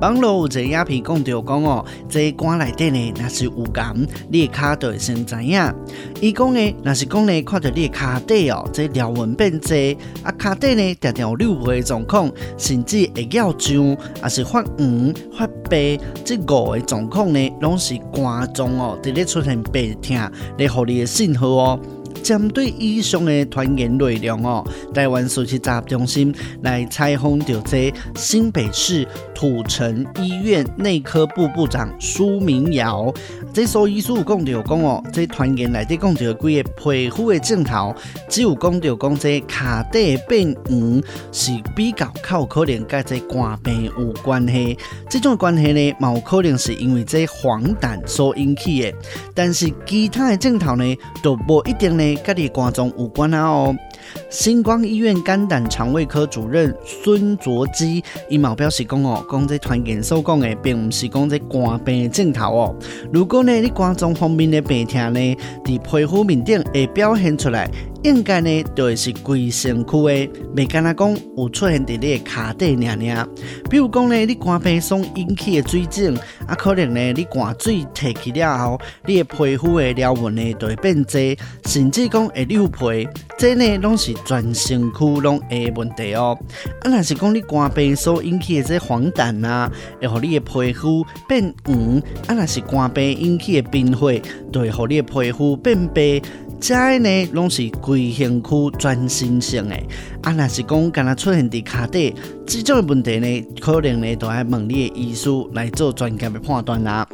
网络有一个影片讲着讲哦，这肝内底呢，若是有癌，你的脚就会先知影。伊讲呢，若是讲呢，看到你的脚底哦，这条纹变多，啊，脚底呢，常常有扭皮的状况，甚至会咬胀，啊是发黄、发白，这五个状况呢，拢是肝脏哦，伫咧出现白痛来互你的信号哦。针对以上的传言内容哦，台湾暑期杂中心来采访到这新北市土城医院内科部部长苏明尧，这所医师有讲到讲哦，这传言内底讲到几个皮肤的镜头，只有讲到讲这脚底变黄是比较较有可能跟这肝病有关系，这种关系呢，冇可能是因为这黄疸所引起的，但是其他的镜头呢，都不一定呢。跟你肝脏有关啊哦！星光医院肝胆肠胃科主任孙卓基伊嘛表示讲哦，讲这传言所讲的，并不是讲这肝病的症头哦。如果呢，你肝脏方面的病痛呢，在皮肤面顶会表现出来。应该呢，就是规身躯的，未干那讲有出现伫你的脚底尔尔。比如讲呢，你肝病所引起的水肿，啊，可能呢，你肝水提起了后，你的皮肤的条纹呢，就会变多，甚至讲会溜皮。这呢，拢是全身躯拢的问题哦。啊，若是讲你肝病所引起的这黄疸啊，会互你的皮肤变黄；啊，若是肝病引起的贫血，就会互你的皮肤变白。这呢，拢是规身躯全身性的。啊，若是讲敢若出现伫脚底，这种问题呢，可能呢，都爱问你的医师来做专家的判断啦。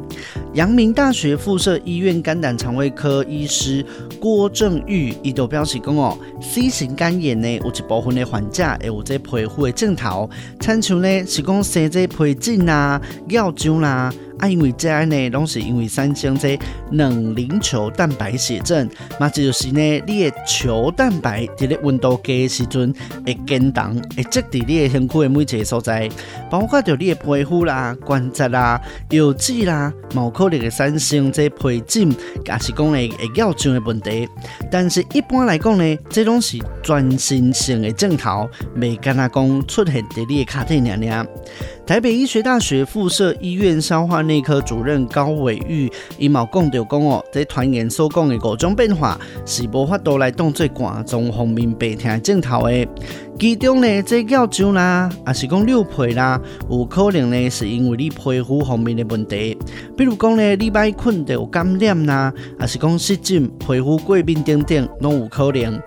阳明大学附设医院肝胆肠胃科医师郭正玉，伊都表示讲哦，C 型肝炎呢，有一部分的患者会有这皮肤的症头，亲像呢是讲生这皮疹啦、尿肿啦。啊，因为这样呢，拢是因为产生这冷凝球蛋白血症，嘛这就是呢，你的球蛋白伫咧温度低的时阵会减重，会积伫你的身躯的每一个所在，包括着你的皮肤啦、关节啦、油脂啦，毛可能会产生这皮疹，也是讲呢会咬肿的问题。但是一般来讲呢，这种是专心性的镜头，未干那讲出现伫你的卡底娘娘。台北医学大学附设医院消化内科主任高伟玉伊嘛讲到讲哦，这传言所讲的五种变化是无法度来当做肝脏方面病痛症头的。其中呢，这叫酒啦，也是讲扭皮啦，有可能呢是因为你皮肤方面的问题，比如讲呢，你歹困到有感染啦，也是讲湿疹、皮肤过敏等等，拢有可能。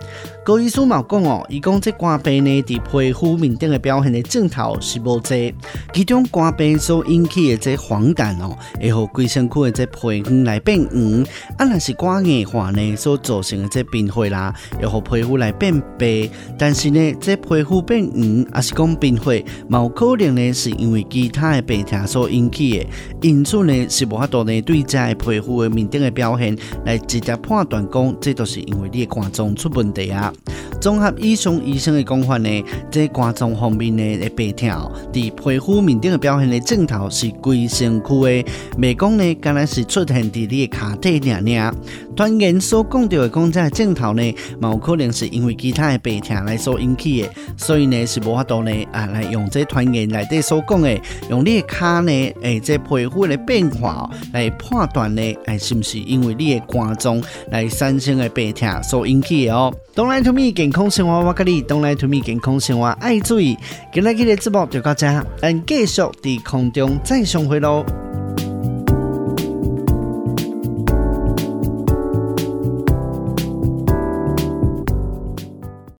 高医师嘛讲哦，伊讲这肝病呢，伫皮肤面顶的表现的症头是无侪，其中肝病所引起的这黄疸哦，会互规身躯的这皮肤来变黄，啊，若是肝硬化呢所造成的这贫血啦，会互皮肤来变白，但是呢，这皮肤变黄，也是讲贫血，嘛有可能呢是因为其他的病痛所引起的，因此呢是无法度呢对这个皮肤的面顶的表现来直接判断讲，这都是因为你的肝脏出问题啊。综合以上医生的讲法呢，这肝脏方面呢的病痛，伫皮肤面顶的表现的症头是规身躯的，未讲呢，敢若是出现伫你的脚底尔尔。传言所讲到的讲这个症头呢，嘛有可能是因为其他的病痛来所引起的，所以呢是无法度呢啊来用这传言内底所讲的，用你的脚呢诶、这皮肤的变化来判断呢，哎是不是因为你的肝脏来产生的病痛所引起的哦。Don't lie to me，健健康生活我跟你，Don't lie to me，健康生活爱注意。今日的节目就到这，咱继续在空中再相会喽。